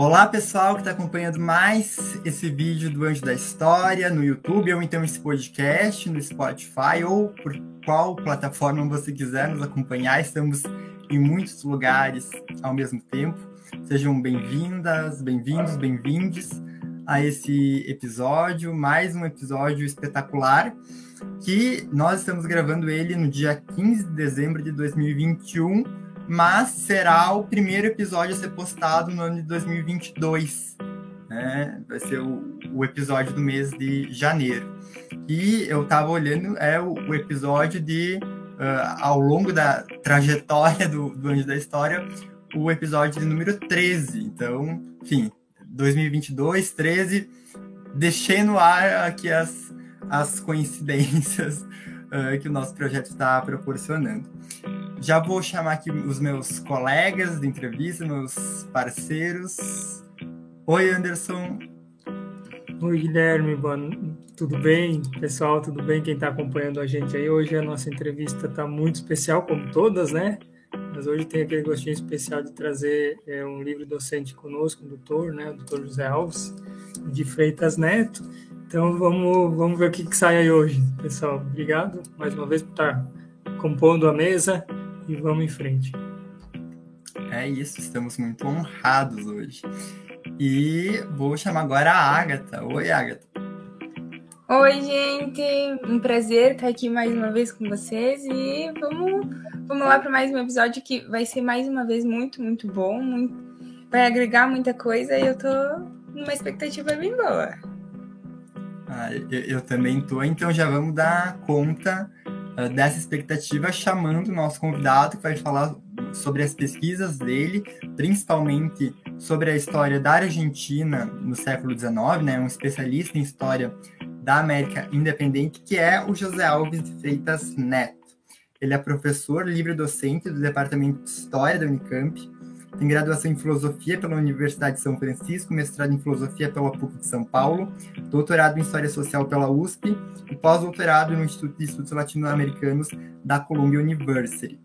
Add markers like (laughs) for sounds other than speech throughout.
Olá, pessoal que está acompanhando mais esse vídeo do Anjo da História no YouTube ou então esse podcast no Spotify ou por qual plataforma você quiser nos acompanhar. Estamos em muitos lugares ao mesmo tempo. Sejam bem-vindas, bem-vindos, bem-vindes a esse episódio, mais um episódio espetacular que nós estamos gravando ele no dia 15 de dezembro de 2021 mas será o primeiro episódio a ser postado no ano de 2022. Né? Vai ser o, o episódio do mês de janeiro. E eu estava olhando, é o, o episódio de, uh, ao longo da trajetória do, do Anjo da História, o episódio de número 13. Então, enfim, 2022, 13, deixei no ar aqui as, as coincidências uh, que o nosso projeto está proporcionando. Já vou chamar aqui os meus colegas de entrevista, meus parceiros. Oi, Anderson. Oi, Guilherme. Tudo bem, pessoal? Tudo bem? Quem está acompanhando a gente aí? Hoje a nossa entrevista está muito especial, como todas, né? Mas hoje tem aquele gostinho especial de trazer é, um livro docente conosco, um doutor, né? O doutor José Alves, de Freitas Neto. Então vamos, vamos ver o que, que sai aí hoje, pessoal. Obrigado mais uma vez por estar compondo a mesa e vamos em frente. É isso, estamos muito honrados hoje. E vou chamar agora a Agatha. Oi, Agatha. Oi, gente. Um prazer estar aqui mais uma vez com vocês e vamos, vamos lá para mais um episódio que vai ser mais uma vez muito, muito bom. Muito, vai agregar muita coisa e eu tô numa expectativa bem boa. Ah, eu, eu também tô, então já vamos dar conta dessa expectativa, chamando o nosso convidado, que vai falar sobre as pesquisas dele, principalmente sobre a história da Argentina no século XIX, né, um especialista em história da América Independente, que é o José Alves de Freitas Neto. Ele é professor livre-docente do Departamento de História da Unicamp, tem graduação em Filosofia pela Universidade de São Francisco, mestrado em Filosofia pela PUC de São Paulo, doutorado em História Social pela USP e pós-doutorado no Instituto de Estudos Latino-Americanos da Columbia University.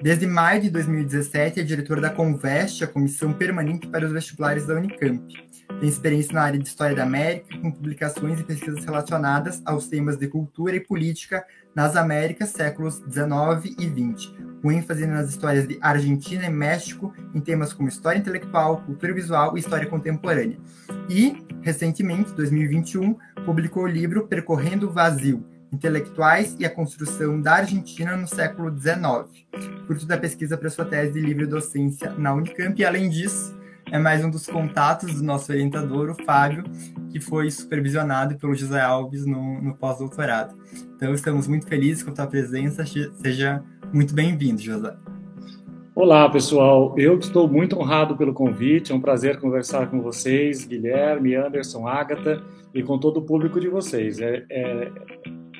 Desde maio de 2017, é diretor da Conveste, a Comissão Permanente para os Vestibulares da Unicamp. Tem experiência na área de História da América, com publicações e pesquisas relacionadas aos temas de cultura e política nas Américas, séculos 19 e 20, com ênfase nas histórias de Argentina e México, em temas como história intelectual, cultura visual e história contemporânea. E, recentemente, 2021, publicou o livro Percorrendo o Vazio, Intelectuais e a Construção da Argentina no século XIX, fruto da pesquisa para sua tese de livre docência na Unicamp, e além disso, é mais um dos contatos do nosso orientador, o Fábio, que foi supervisionado pelo José Alves no, no pós-doutorado. Então, estamos muito felizes com a tua presença. Seja muito bem-vindo, José. Olá, pessoal. Eu estou muito honrado pelo convite. É um prazer conversar com vocês, Guilherme, Anderson, Ágata e com todo o público de vocês. É, é,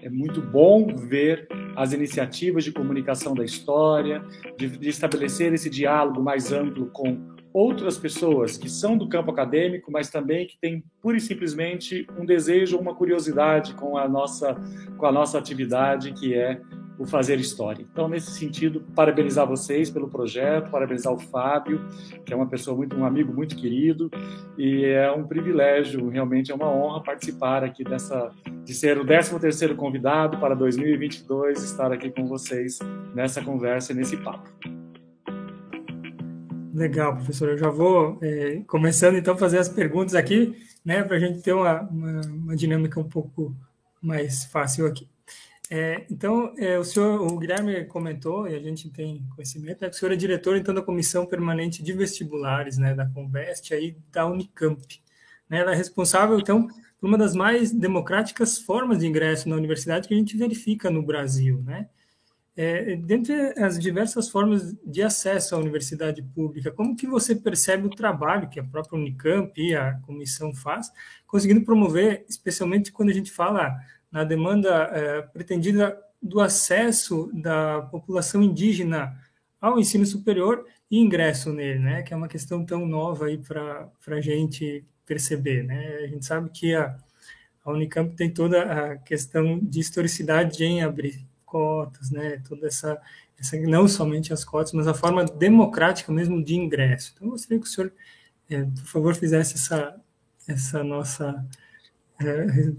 é muito bom ver as iniciativas de comunicação da história, de, de estabelecer esse diálogo mais amplo com outras pessoas que são do campo acadêmico, mas também que têm pura e simplesmente um desejo, uma curiosidade com a nossa com a nossa atividade, que é o fazer história. Então, nesse sentido, parabenizar vocês pelo projeto, parabenizar o Fábio, que é uma pessoa muito um amigo muito querido e é um privilégio, realmente é uma honra participar aqui dessa de ser o 13º convidado para 2022 estar aqui com vocês nessa conversa e nesse papo. Legal, professor. Eu já vou é, começando então a fazer as perguntas aqui, né, para a gente ter uma, uma, uma, dinâmica um pouco mais fácil aqui. É, então, é, o senhor, o Guilherme comentou, e a gente tem conhecimento, né, que o senhor é diretor então da Comissão Permanente de Vestibulares, né, da Convest, aí da Unicamp. Né, ela é responsável, então, por uma das mais democráticas formas de ingresso na universidade que a gente verifica no Brasil, né? É, dentre as diversas formas de acesso à universidade pública, como que você percebe o trabalho que a própria Unicamp e a comissão faz, conseguindo promover, especialmente quando a gente fala na demanda é, pretendida do acesso da população indígena ao ensino superior e ingresso nele, né? Que é uma questão tão nova aí para a gente perceber, né? A gente sabe que a, a Unicamp tem toda a questão de historicidade em abrir cotas, né? Toda essa, essa não somente as cotas, mas a forma democrática mesmo de ingresso. Então, eu gostaria que o senhor é, por favor, fizesse essa, essa nossa. É,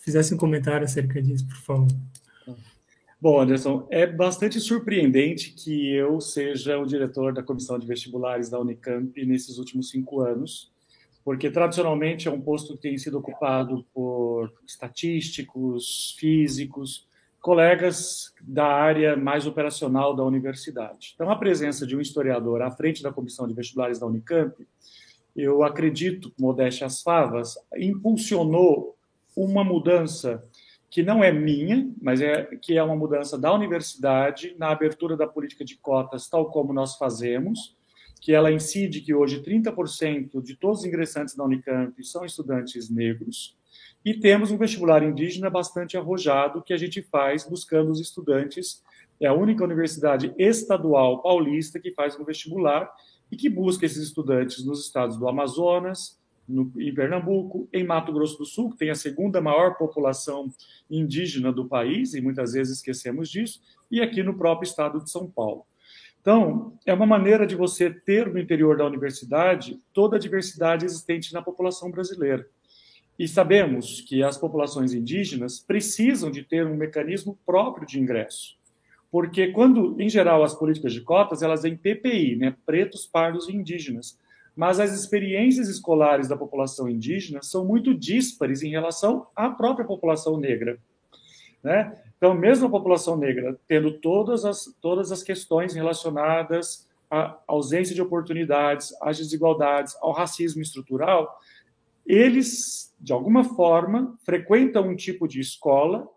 fizesse um comentário acerca disso, por favor. Bom, Anderson, é bastante surpreendente que eu seja o diretor da comissão de vestibulares da Unicamp nesses últimos cinco anos, porque tradicionalmente é um posto que tem sido ocupado por estatísticos, físicos, colegas da área mais operacional da universidade. Então, a presença de um historiador à frente da comissão de vestibulares da Unicamp, eu acredito, modéstia as favas, impulsionou uma mudança que não é minha, mas é que é uma mudança da universidade na abertura da política de cotas, tal como nós fazemos, que ela incide que hoje 30% de todos os ingressantes da Unicamp são estudantes negros, e temos um vestibular indígena bastante arrojado que a gente faz buscando os estudantes. É a única universidade estadual paulista que faz um vestibular e que busca esses estudantes nos estados do Amazonas, no, em Pernambuco, em Mato Grosso do Sul, que tem a segunda maior população indígena do país, e muitas vezes esquecemos disso, e aqui no próprio estado de São Paulo. Então, é uma maneira de você ter no interior da universidade toda a diversidade existente na população brasileira. E sabemos que as populações indígenas precisam de ter um mecanismo próprio de ingresso. Porque quando, em geral, as políticas de cotas, elas têm PPI, né, pretos, pardos e indígenas mas as experiências escolares da população indígena são muito díspares em relação à própria população negra. Né? Então, mesmo a população negra tendo todas as, todas as questões relacionadas à ausência de oportunidades, às desigualdades, ao racismo estrutural, eles, de alguma forma, frequentam um tipo de escola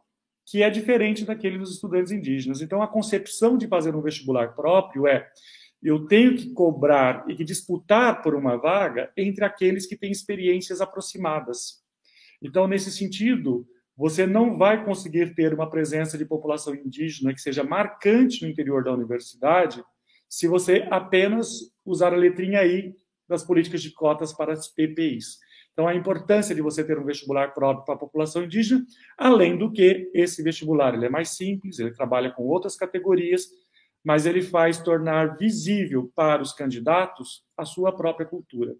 que é diferente daquele dos estudantes indígenas. Então, a concepção de fazer um vestibular próprio é eu tenho que cobrar e que disputar por uma vaga entre aqueles que têm experiências aproximadas. Então, nesse sentido, você não vai conseguir ter uma presença de população indígena que seja marcante no interior da universidade se você apenas usar a letrinha I das políticas de cotas para as PPIs. Então, a importância de você ter um vestibular próprio para a população indígena, além do que esse vestibular ele é mais simples, ele trabalha com outras categorias mas ele faz tornar visível para os candidatos a sua própria cultura.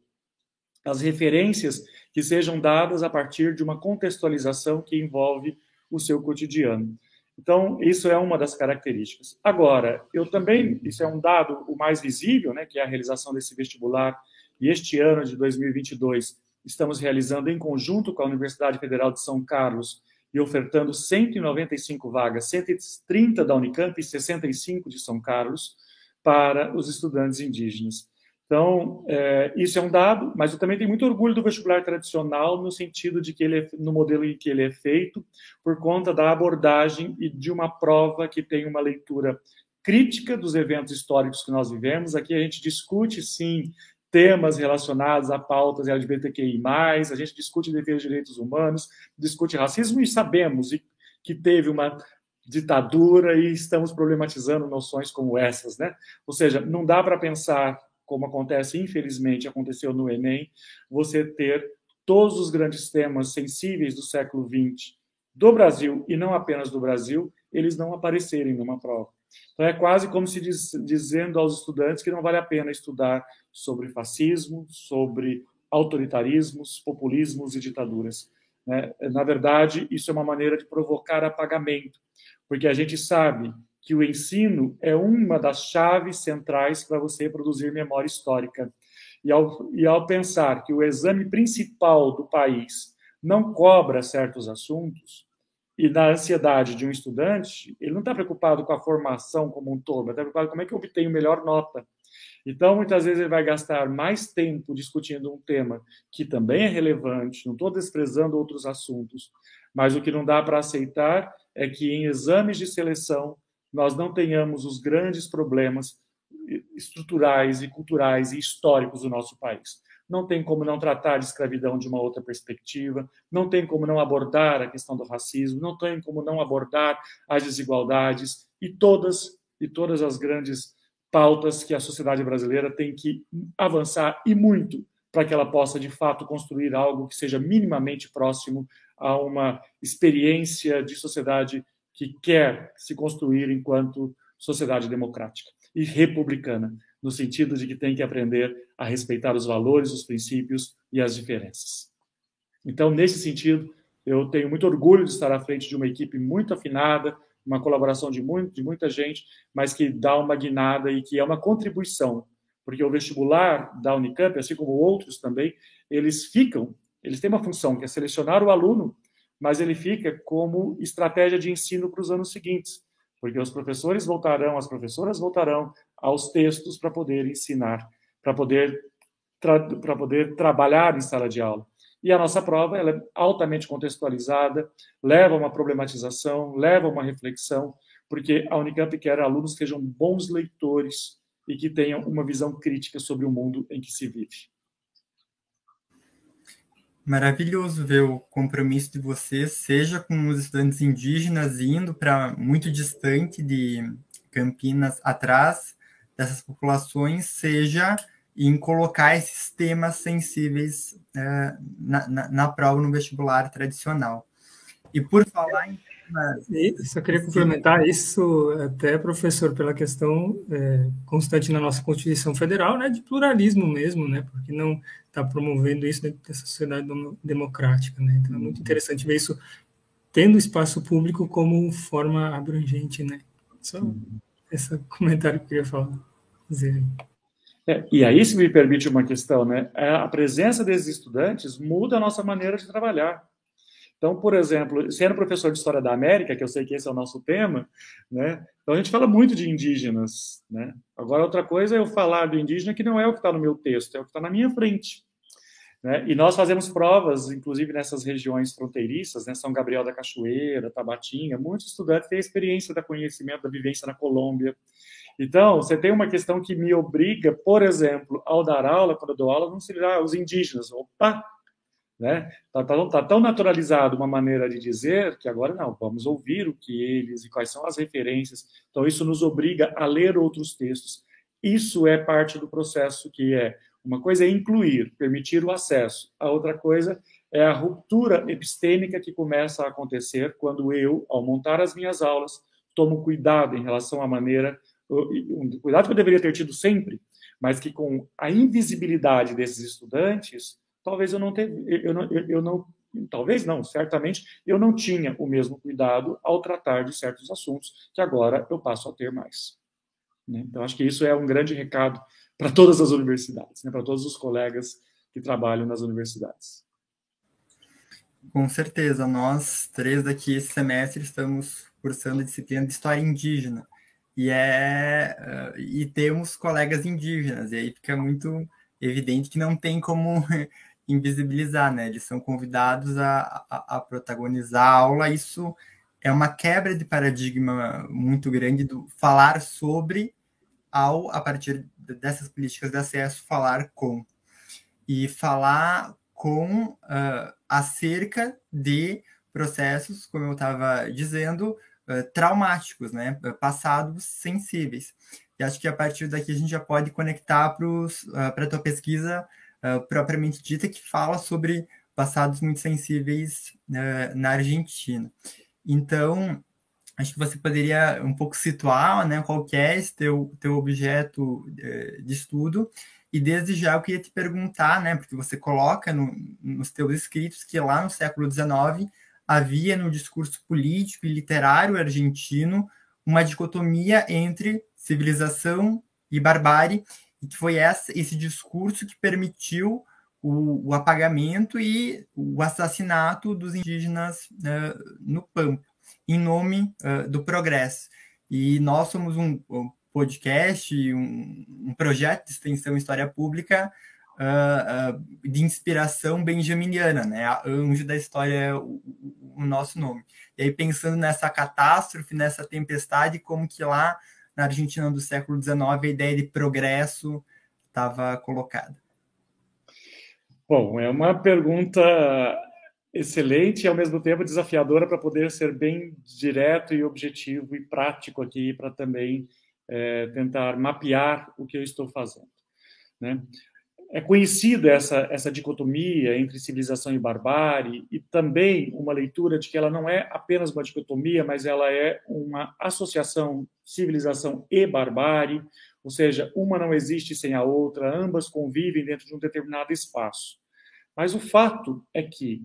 As referências que sejam dadas a partir de uma contextualização que envolve o seu cotidiano. Então, isso é uma das características. Agora, eu também, isso é um dado o mais visível, né, que é a realização desse vestibular, e este ano de 2022 estamos realizando em conjunto com a Universidade Federal de São Carlos e ofertando 195 vagas, 130 da Unicamp e 65 de São Carlos, para os estudantes indígenas. Então, é, isso é um dado, mas eu também tenho muito orgulho do vestibular tradicional, no sentido de que ele é, no modelo em que ele é feito, por conta da abordagem e de uma prova que tem uma leitura crítica dos eventos históricos que nós vivemos. Aqui a gente discute, sim, temas relacionados a pautas LGBTQI+, a gente discute defesa de direitos humanos, discute racismo e sabemos que teve uma ditadura e estamos problematizando noções como essas, né? Ou seja, não dá para pensar como acontece, infelizmente, aconteceu no Enem, você ter todos os grandes temas sensíveis do século XX do Brasil e não apenas do Brasil, eles não aparecerem numa prova. Então é quase como se diz, dizendo aos estudantes que não vale a pena estudar sobre fascismo, sobre autoritarismos, populismos e ditaduras. Né? Na verdade, isso é uma maneira de provocar apagamento, porque a gente sabe que o ensino é uma das chaves centrais para você produzir memória histórica. E ao, e ao pensar que o exame principal do país não cobra certos assuntos, e na ansiedade de um estudante, ele não está preocupado com a formação como um todo, está preocupado com como é que eu obtenho melhor nota. Então, muitas vezes ele vai gastar mais tempo discutindo um tema que também é relevante, não estou desprezando outros assuntos, mas o que não dá para aceitar é que em exames de seleção nós não tenhamos os grandes problemas estruturais e culturais e históricos do nosso país. Não tem como não tratar de escravidão de uma outra perspectiva, não tem como não abordar a questão do racismo, não tem como não abordar as desigualdades e todas e todas as grandes pautas que a sociedade brasileira tem que avançar e muito para que ela possa de fato construir algo que seja minimamente próximo a uma experiência de sociedade que quer se construir enquanto sociedade democrática e republicana. no sentido de que tem que aprender a respeitar os valores, os princípios e as diferenças. Então, nesse sentido, eu tenho muito orgulho de estar à frente de uma equipe muito afinada, uma colaboração de, muito, de muita gente, mas que dá uma guinada e que é uma contribuição, porque o vestibular da Unicamp, assim como outros também, eles ficam, eles têm uma função que é selecionar o aluno, mas ele fica como estratégia de ensino para os anos seguintes, porque os professores voltarão, as professoras voltarão aos textos para poder ensinar, para poder para poder trabalhar em sala de aula. E a nossa prova ela é altamente contextualizada, leva a uma problematização, leva a uma reflexão, porque a Unicamp quer alunos que sejam bons leitores e que tenham uma visão crítica sobre o mundo em que se vive. Maravilhoso ver o compromisso de vocês, seja com os estudantes indígenas indo para muito distante de Campinas, atrás dessas populações, seja em colocar esses temas sensíveis é, na, na, na, prova no vestibular tradicional. E por falar em temas... Só queria complementar isso até, professor, pela questão é, constante na nossa Constituição Federal, né, de pluralismo mesmo, né, porque não está promovendo isso dentro dessa sociedade democrática. Né, então é muito interessante ver isso tendo espaço público como forma abrangente. Né. Só esse comentário que eu queria falar. Dizer. É, e aí, se me permite uma questão, né? É, a presença desses estudantes muda a nossa maneira de trabalhar. Então, por exemplo, sendo professor de História da América, que eu sei que esse é o nosso tema, né? Então a gente fala muito de indígenas, né? Agora, outra coisa é eu falar do indígena que não é o que está no meu texto, é o que está na minha frente. Né? E nós fazemos provas, inclusive nessas regiões fronteiriças, né? São Gabriel da Cachoeira, Tabatinga, muitos estudantes têm a experiência da conhecimento da vivência na Colômbia. Então, você tem uma questão que me obriga, por exemplo, ao dar aula, quando eu dou aula, não se ah, os indígenas. Opa! Né? Tá, tá, tá, tão naturalizado uma maneira de dizer que agora não, vamos ouvir o que eles e quais são as referências. Então, isso nos obriga a ler outros textos. Isso é parte do processo que é uma coisa é incluir, permitir o acesso. A outra coisa é a ruptura epistêmica que começa a acontecer quando eu, ao montar as minhas aulas, tomo cuidado em relação à maneira um cuidado que eu deveria ter tido sempre, mas que com a invisibilidade desses estudantes, talvez eu não teve, eu não, eu, eu não talvez não, certamente eu não tinha o mesmo cuidado ao tratar de certos assuntos que agora eu passo a ter mais. Né? Então acho que isso é um grande recado para todas as universidades, né? para todos os colegas que trabalham nas universidades. Com certeza, nós três daqui esse semestre estamos cursando a disciplina de História Indígena e é uh, e temos colegas indígenas, e aí fica muito evidente que não tem como (laughs) invisibilizar, né? Eles são convidados a, a, a, protagonizar a aula. Isso é uma quebra de paradigma muito grande do falar sobre ao, a partir dessas políticas de acesso, falar com. E falar com uh, acerca de processos, como eu estava dizendo, eh, traumáticos, né? Passados sensíveis. E acho que a partir daqui a gente já pode conectar para uh, a tua pesquisa uh, propriamente dita, que fala sobre passados muito sensíveis uh, na Argentina. Então, acho que você poderia um pouco situar né, qual que é esse teu, teu objeto de estudo, e desde já eu queria te perguntar, né, porque você coloca no, nos teus escritos que lá no século XIX havia no discurso político e literário argentino uma dicotomia entre civilização e barbárie, e que foi essa, esse discurso que permitiu o, o apagamento e o assassinato dos indígenas uh, no Pampa, em nome uh, do progresso. E nós somos um, podcast, um, um, projeto de extensão História Pública uh, de inspiração benjaminiana, né? A anjo da história o, nosso nome. E aí, pensando nessa catástrofe, nessa tempestade, como que lá na Argentina do século XIX a ideia de progresso estava colocada? Bom, é uma pergunta excelente e ao mesmo tempo desafiadora para poder ser bem direto e objetivo e prático aqui para também é, tentar mapear o que eu estou fazendo. Né? É conhecida essa, essa dicotomia entre civilização e barbárie, e também uma leitura de que ela não é apenas uma dicotomia, mas ela é uma associação civilização e barbárie, ou seja, uma não existe sem a outra, ambas convivem dentro de um determinado espaço. Mas o fato é que,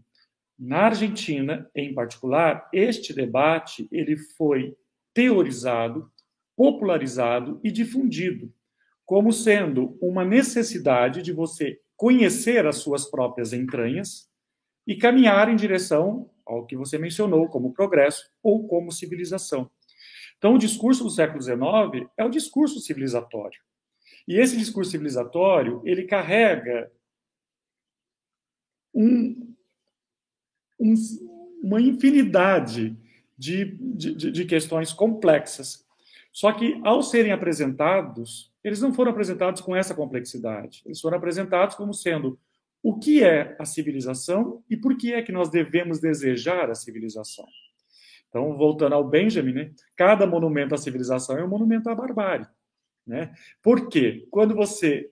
na Argentina, em particular, este debate ele foi teorizado, popularizado e difundido como sendo uma necessidade de você conhecer as suas próprias entranhas e caminhar em direção ao que você mencionou como progresso ou como civilização. Então, o discurso do século XIX é o discurso civilizatório. E esse discurso civilizatório, ele carrega um, um, uma infinidade de, de, de questões complexas. Só que, ao serem apresentados, eles não foram apresentados com essa complexidade. Eles foram apresentados como sendo o que é a civilização e por que é que nós devemos desejar a civilização. Então, voltando ao Benjamin, né, cada monumento à civilização é um monumento à barbárie. Né? Por quê? Quando você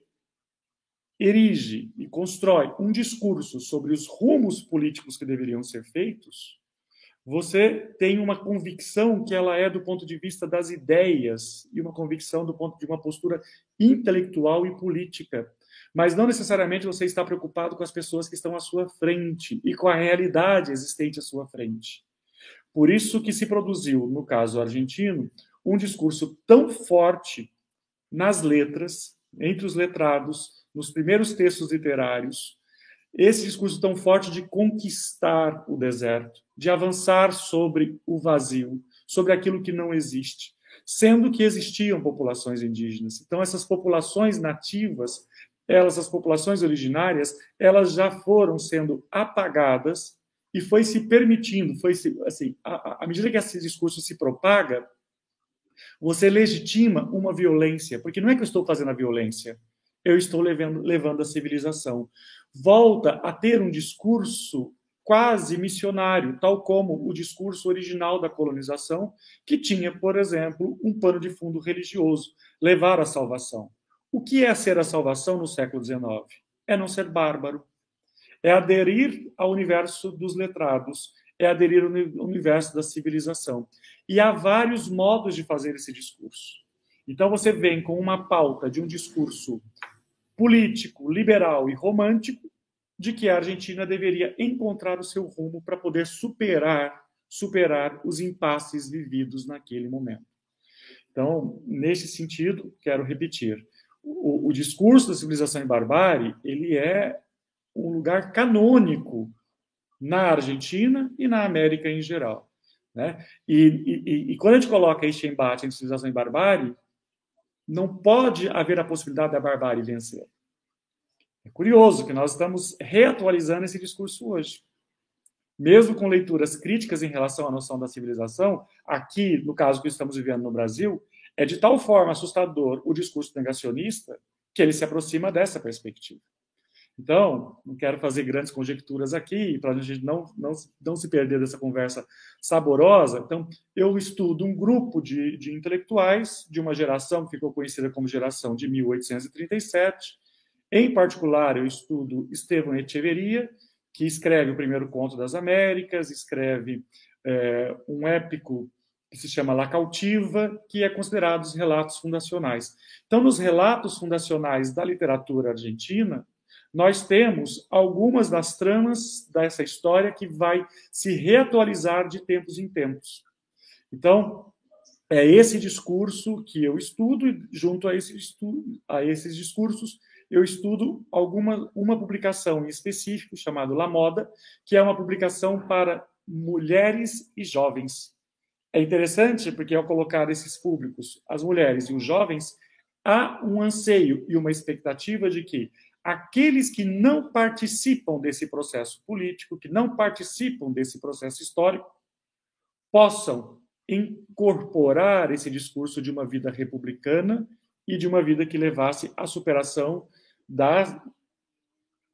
erige e constrói um discurso sobre os rumos políticos que deveriam ser feitos, você tem uma convicção que ela é do ponto de vista das ideias e uma convicção do ponto de uma postura intelectual e política. Mas não necessariamente você está preocupado com as pessoas que estão à sua frente e com a realidade existente à sua frente. Por isso que se produziu, no caso argentino, um discurso tão forte nas letras, entre os letrados, nos primeiros textos literários, esse discurso tão forte de conquistar o deserto, de avançar sobre o vazio, sobre aquilo que não existe, sendo que existiam populações indígenas. Então essas populações nativas, elas as populações originárias, elas já foram sendo apagadas e foi se permitindo, foi se, assim, à medida que esse discurso se propaga, você legitima uma violência, porque não é que eu estou fazendo a violência, eu estou levando, levando a civilização volta a ter um discurso quase missionário, tal como o discurso original da colonização, que tinha, por exemplo, um pano de fundo religioso, levar à salvação. O que é ser a salvação no século XIX? É não ser bárbaro, é aderir ao universo dos letrados, é aderir ao universo da civilização. E há vários modos de fazer esse discurso. Então você vem com uma pauta de um discurso político, liberal e romântico de que a Argentina deveria encontrar o seu rumo para poder superar superar os impasses vividos naquele momento. Então, nesse sentido, quero repetir, o, o discurso da civilização e barbárie ele é um lugar canônico na Argentina e na América em geral. Né? E, e, e, quando a gente coloca este embate entre civilização e barbárie, não pode haver a possibilidade da barbárie vencer. É curioso que nós estamos reatualizando esse discurso hoje. Mesmo com leituras críticas em relação à noção da civilização, aqui, no caso que estamos vivendo no Brasil, é de tal forma assustador o discurso negacionista que ele se aproxima dessa perspectiva. Então, não quero fazer grandes conjecturas aqui, para a gente não, não, não se perder dessa conversa saborosa. Então, eu estudo um grupo de, de intelectuais de uma geração que ficou conhecida como geração de 1837. Em particular, eu estudo Estevão Echeverria, que escreve o primeiro conto das Américas, escreve é, um épico que se chama La Cautiva, que é considerado os relatos fundacionais. Então, nos relatos fundacionais da literatura argentina, nós temos algumas das tramas dessa história que vai se reatualizar de tempos em tempos. Então, é esse discurso que eu estudo e junto a, esse estudo, a esses discursos eu estudo alguma uma publicação em específico chamada La Moda, que é uma publicação para mulheres e jovens. É interessante porque ao colocar esses públicos, as mulheres e os jovens, há um anseio e uma expectativa de que aqueles que não participam desse processo político, que não participam desse processo histórico, possam incorporar esse discurso de uma vida republicana e de uma vida que levasse à superação da,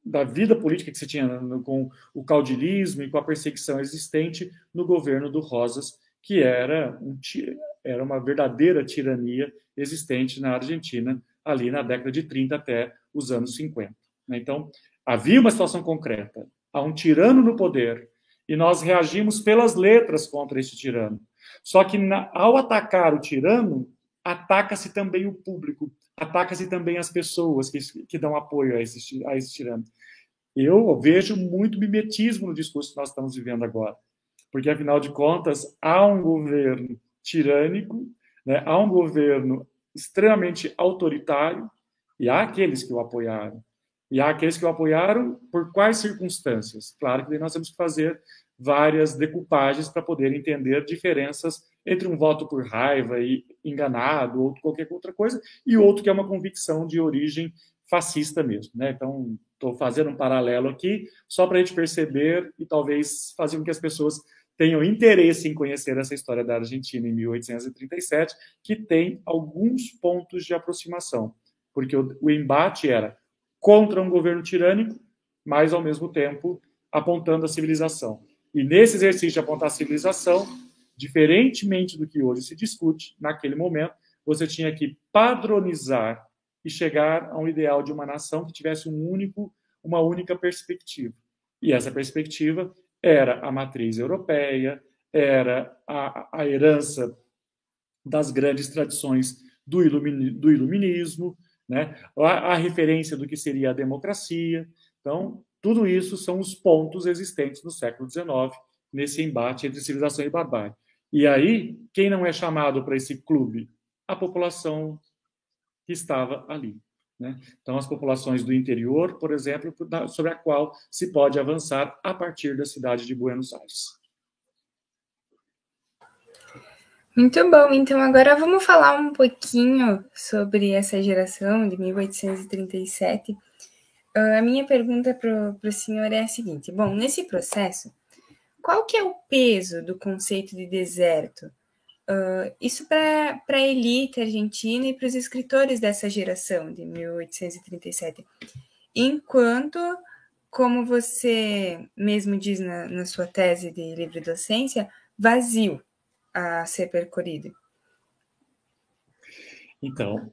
da vida política que se tinha com o caudilismo e com a perseguição existente no governo do Rosas, que era, um, era uma verdadeira tirania existente na Argentina ali na década de 30 até os anos 50. Né? Então, havia uma situação concreta, há um tirano no poder, e nós reagimos pelas letras contra esse tirano. Só que na, ao atacar o tirano, ataca-se também o público, ataca-se também as pessoas que, que dão apoio a esse, a esse tirano. Eu vejo muito mimetismo no discurso que nós estamos vivendo agora, porque afinal de contas há um governo tirânico, né? há um governo extremamente autoritário e há aqueles que o apoiaram. E há aqueles que o apoiaram por quais circunstâncias? Claro que nós temos que fazer várias decoupagens para poder entender diferenças entre um voto por raiva e enganado ou qualquer outra coisa e outro que é uma convicção de origem fascista mesmo, né? Então estou fazendo um paralelo aqui só para a gente perceber e talvez fazer com que as pessoas tenham interesse em conhecer essa história da Argentina em 1837, que tem alguns pontos de aproximação, porque o, o embate era contra um governo tirânico, mas ao mesmo tempo apontando a civilização. E nesse exercício de apontar a civilização, diferentemente do que hoje se discute, naquele momento, você tinha que padronizar e chegar a um ideal de uma nação que tivesse um único, uma única perspectiva. E essa perspectiva era a matriz europeia, era a, a herança das grandes tradições do, ilumini, do iluminismo, né? a, a referência do que seria a democracia. Então, tudo isso são os pontos existentes no século XIX, nesse embate entre civilização e barbárie. E aí, quem não é chamado para esse clube? A população que estava ali. Né? Então, as populações do interior, por exemplo, sobre a qual se pode avançar a partir da cidade de Buenos Aires. Muito bom. Então, agora vamos falar um pouquinho sobre essa geração de 1837 a minha pergunta para o senhor é a seguinte: bom, nesse processo, qual que é o peso do conceito de deserto? Uh, isso para a elite argentina e para os escritores dessa geração de 1837. Enquanto, como você mesmo diz na, na sua tese de livre docência, vazio a ser percorrido. Então,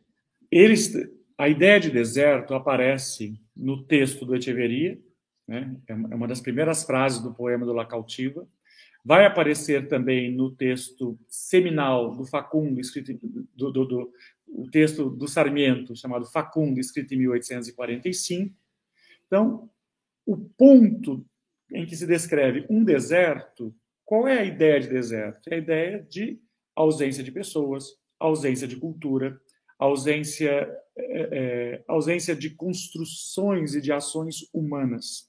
eles, a ideia de deserto aparece no texto do Echeverria, né? é uma das primeiras frases do poema do La Cautiva. Vai aparecer também no texto seminal do Facundo, escrito do, do, do o texto do Sarmiento, chamado Facundo, escrito em 1845. Então, o ponto em que se descreve um deserto, qual é a ideia de deserto? É a ideia de ausência de pessoas, ausência de cultura, ausência, é, é, ausência de construções e de ações humanas.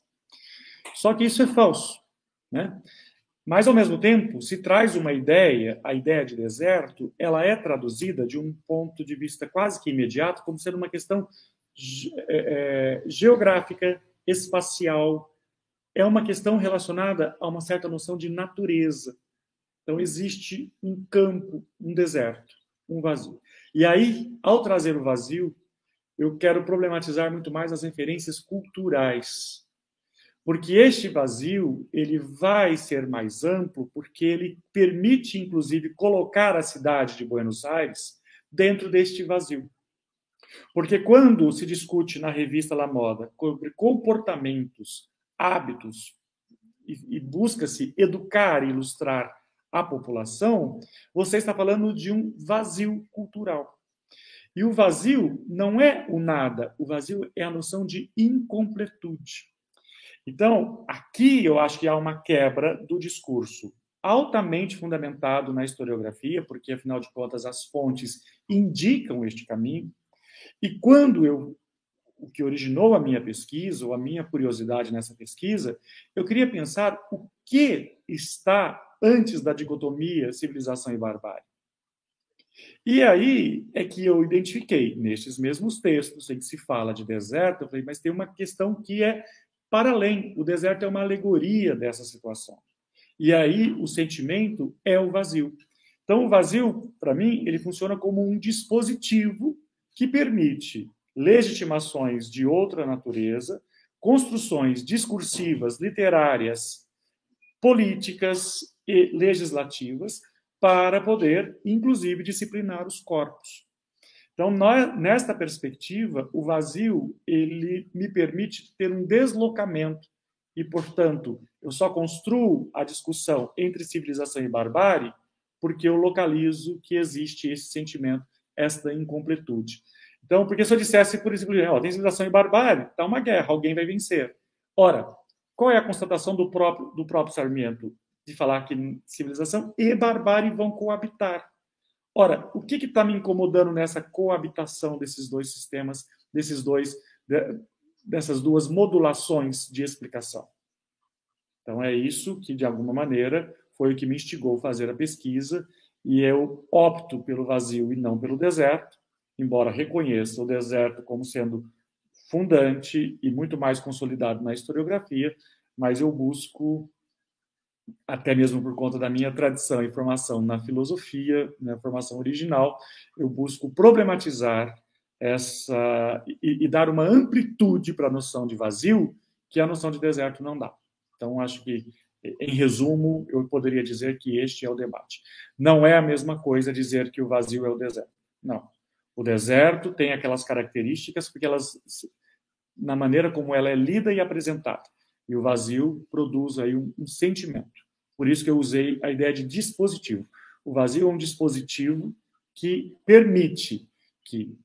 Só que isso é falso, né? Mas, ao mesmo tempo, se traz uma ideia, a ideia de deserto, ela é traduzida de um ponto de vista quase que imediato como sendo uma questão é, é, geográfica, espacial, é uma questão relacionada a uma certa noção de natureza. Então, existe um campo, um deserto, um vazio. E aí, ao trazer o vazio, eu quero problematizar muito mais as referências culturais. Porque este vazio, ele vai ser mais amplo, porque ele permite, inclusive, colocar a cidade de Buenos Aires dentro deste vazio. Porque quando se discute na revista La Moda sobre comportamentos, hábitos, e, e busca-se educar e ilustrar a população, você está falando de um vazio cultural. E o vazio não é o nada, o vazio é a noção de incompletude. Então, aqui eu acho que há uma quebra do discurso altamente fundamentado na historiografia, porque afinal de contas as fontes indicam este caminho. E quando eu o que originou a minha pesquisa, ou a minha curiosidade nessa pesquisa, eu queria pensar o que está antes da dicotomia civilização e barbárie. E aí é que eu identifiquei, nestes mesmos textos em que se fala de deserto, eu falei, mas tem uma questão que é para além. O deserto é uma alegoria dessa situação. E aí o sentimento é o vazio. Então, o vazio, para mim, ele funciona como um dispositivo que permite legitimações de outra natureza, construções discursivas, literárias, políticas e legislativas para poder, inclusive, disciplinar os corpos. Então, nesta perspectiva, o vazio ele me permite ter um deslocamento e, portanto, eu só construo a discussão entre civilização e barbárie porque eu localizo que existe esse sentimento, esta incompletude. Então, porque se eu dissesse, por exemplo, tem civilização e barbárie, está uma guerra, alguém vai vencer. Ora, qual é a constatação do próprio, do próprio Sarmiento? De falar que civilização e barbárie vão coabitar. Ora, o que está me incomodando nessa coabitação desses dois sistemas, desses dois, dessas duas modulações de explicação? Então, é isso que, de alguma maneira, foi o que me instigou a fazer a pesquisa, e eu opto pelo vazio e não pelo deserto, embora reconheça o deserto como sendo fundante e muito mais consolidado na historiografia, mas eu busco, até mesmo por conta da minha tradição e formação na filosofia, na formação original, eu busco problematizar essa e, e dar uma amplitude para a noção de vazio que a noção de deserto não dá. Então, acho que em resumo, eu poderia dizer que este é o debate. Não é a mesma coisa dizer que o vazio é o deserto. Não. O deserto tem aquelas características porque elas, na maneira como ela é lida e apresentada. E o vazio produz aí um, um sentimento. Por isso que eu usei a ideia de dispositivo. O vazio é um dispositivo que permite que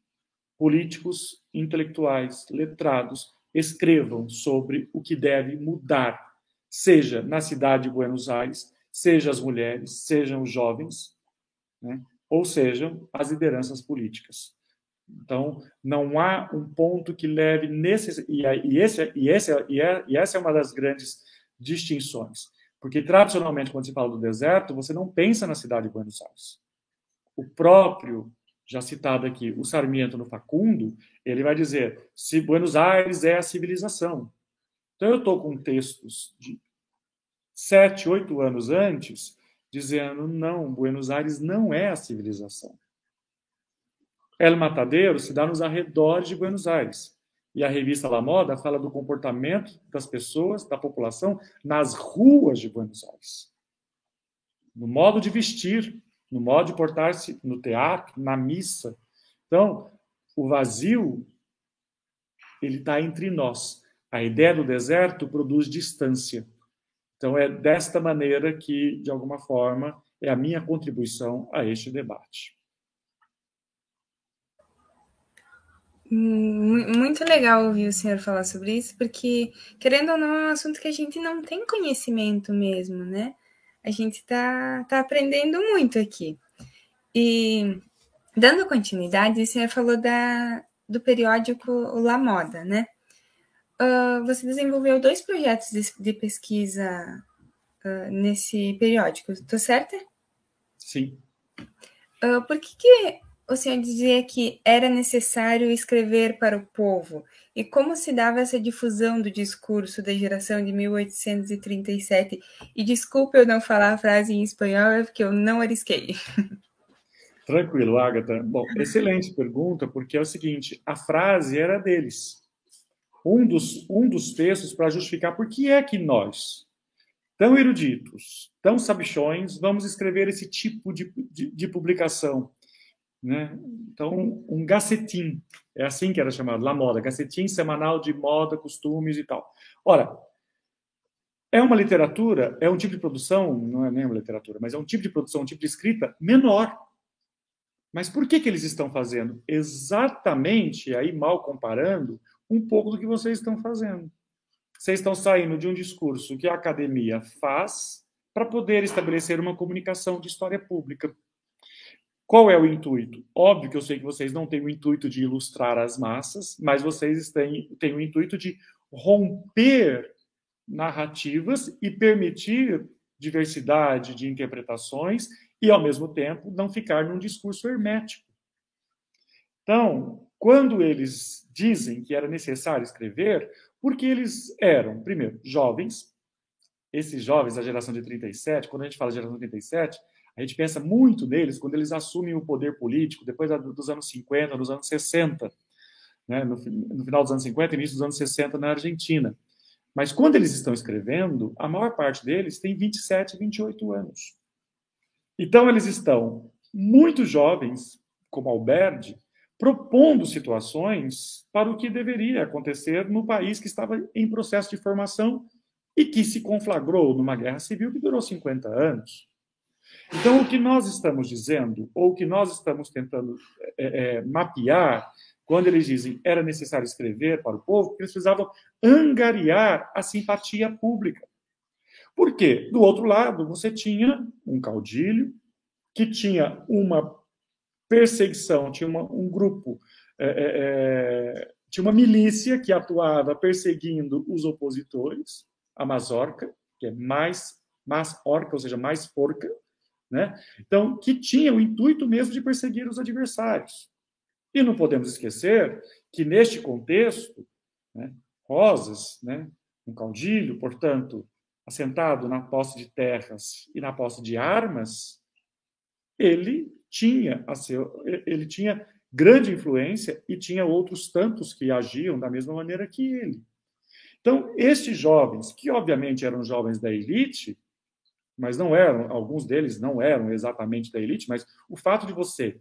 políticos, intelectuais, letrados escrevam sobre o que deve mudar seja na cidade de Buenos Aires, seja as mulheres, sejam os jovens, né? Ou sejam as lideranças políticas. Então, não há um ponto que leve nesse e, e esse e esse e, é, e essa é uma das grandes distinções, porque tradicionalmente quando se fala do deserto, você não pensa na cidade de Buenos Aires. O próprio já citado aqui, o Sarmiento no Facundo, ele vai dizer: se Buenos Aires é a civilização, então, eu estou com textos de sete, oito anos antes, dizendo: não, Buenos Aires não é a civilização. El Matadeiro se dá nos arredores de Buenos Aires. E a revista La Moda fala do comportamento das pessoas, da população, nas ruas de Buenos Aires. No modo de vestir, no modo de portar-se no teatro, na missa. Então, o vazio, ele está entre nós. A ideia do deserto produz distância. Então, é desta maneira que, de alguma forma, é a minha contribuição a este debate. Muito legal ouvir o senhor falar sobre isso, porque, querendo ou não, é um assunto que a gente não tem conhecimento mesmo, né? A gente está tá aprendendo muito aqui. E, dando continuidade, o senhor falou da, do periódico La Moda, né? Uh, você desenvolveu dois projetos de, de pesquisa uh, nesse periódico, estou certa? Sim. Uh, por que, que o senhor dizia que era necessário escrever para o povo? E como se dava essa difusão do discurso da geração de 1837? E desculpe eu não falar a frase em espanhol, é porque eu não arrisquei. Tranquilo, Agatha. Bom, excelente pergunta, porque é o seguinte: a frase era deles um dos, um dos textos para justificar por que é que nós, tão eruditos, tão sabichões, vamos escrever esse tipo de, de, de publicação. Né? Então, um gacetim, é assim que era chamado, La Moda, gacetim semanal de moda, costumes e tal. Ora, é uma literatura, é um tipo de produção, não é nem uma literatura, mas é um tipo de produção, um tipo de escrita menor. Mas por que, que eles estão fazendo? Exatamente, aí mal comparando, um pouco do que vocês estão fazendo. Vocês estão saindo de um discurso que a academia faz para poder estabelecer uma comunicação de história pública. Qual é o intuito? Óbvio que eu sei que vocês não têm o intuito de ilustrar as massas, mas vocês têm, têm o intuito de romper narrativas e permitir diversidade de interpretações e, ao mesmo tempo, não ficar num discurso hermético. Então, quando eles dizem que era necessário escrever, porque eles eram, primeiro, jovens, esses jovens da geração de 37, quando a gente fala geração de 37, a gente pensa muito neles quando eles assumem o poder político, depois dos anos 50, dos anos 60, né? no, no final dos anos 50 início dos anos 60 na Argentina. Mas quando eles estão escrevendo, a maior parte deles tem 27, 28 anos. Então, eles estão muito jovens, como Alberti, propondo situações para o que deveria acontecer no país que estava em processo de formação e que se conflagrou numa guerra civil que durou 50 anos. Então, o que nós estamos dizendo, ou o que nós estamos tentando é, é, mapear, quando eles dizem era necessário escrever para o povo, eles precisavam angariar a simpatia pública. Por quê? Do outro lado, você tinha um caudilho que tinha uma perseguição, tinha uma, um grupo, é, é, é tinha uma milícia que atuava perseguindo os opositores, a mazorca, que é mais, mais orca, ou seja, mais porca, né? Então, que tinha o intuito mesmo de perseguir os adversários. E não podemos esquecer que, neste contexto, né, Rosas, né, um caudilho, portanto, assentado na posse de terras e na posse de armas, ele tinha a seu, ele tinha grande influência e tinha outros tantos que agiam da mesma maneira que ele. Então, estes jovens, que obviamente eram jovens da elite, mas não eram, alguns deles não eram exatamente da elite, mas o fato de você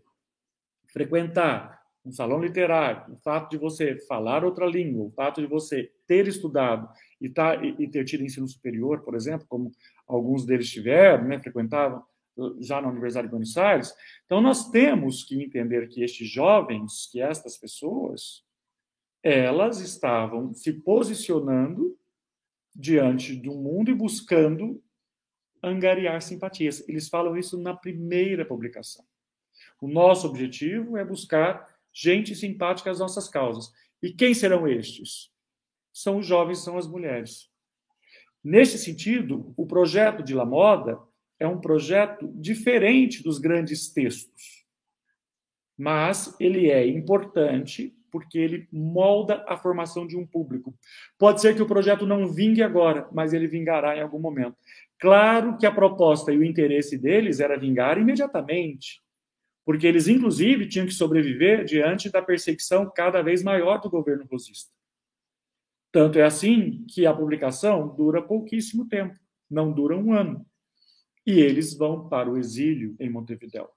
frequentar um salão literário, o fato de você falar outra língua, o fato de você ter estudado e, tá, e, e ter tido ensino superior, por exemplo, como alguns deles tiveram, né, frequentavam já na Universidade de Buenos Aires. Então, nós temos que entender que estes jovens, que estas pessoas, elas estavam se posicionando diante do mundo e buscando angariar simpatias. Eles falam isso na primeira publicação. O nosso objetivo é buscar gente simpática às nossas causas. E quem serão estes? São os jovens, são as mulheres. Nesse sentido, o projeto de La Moda é um projeto diferente dos grandes textos. Mas ele é importante porque ele molda a formação de um público. Pode ser que o projeto não vingue agora, mas ele vingará em algum momento. Claro que a proposta e o interesse deles era vingar imediatamente, porque eles, inclusive, tinham que sobreviver diante da perseguição cada vez maior do governo rosista. Tanto é assim que a publicação dura pouquíssimo tempo, não dura um ano. E eles vão para o exílio em Montevideo.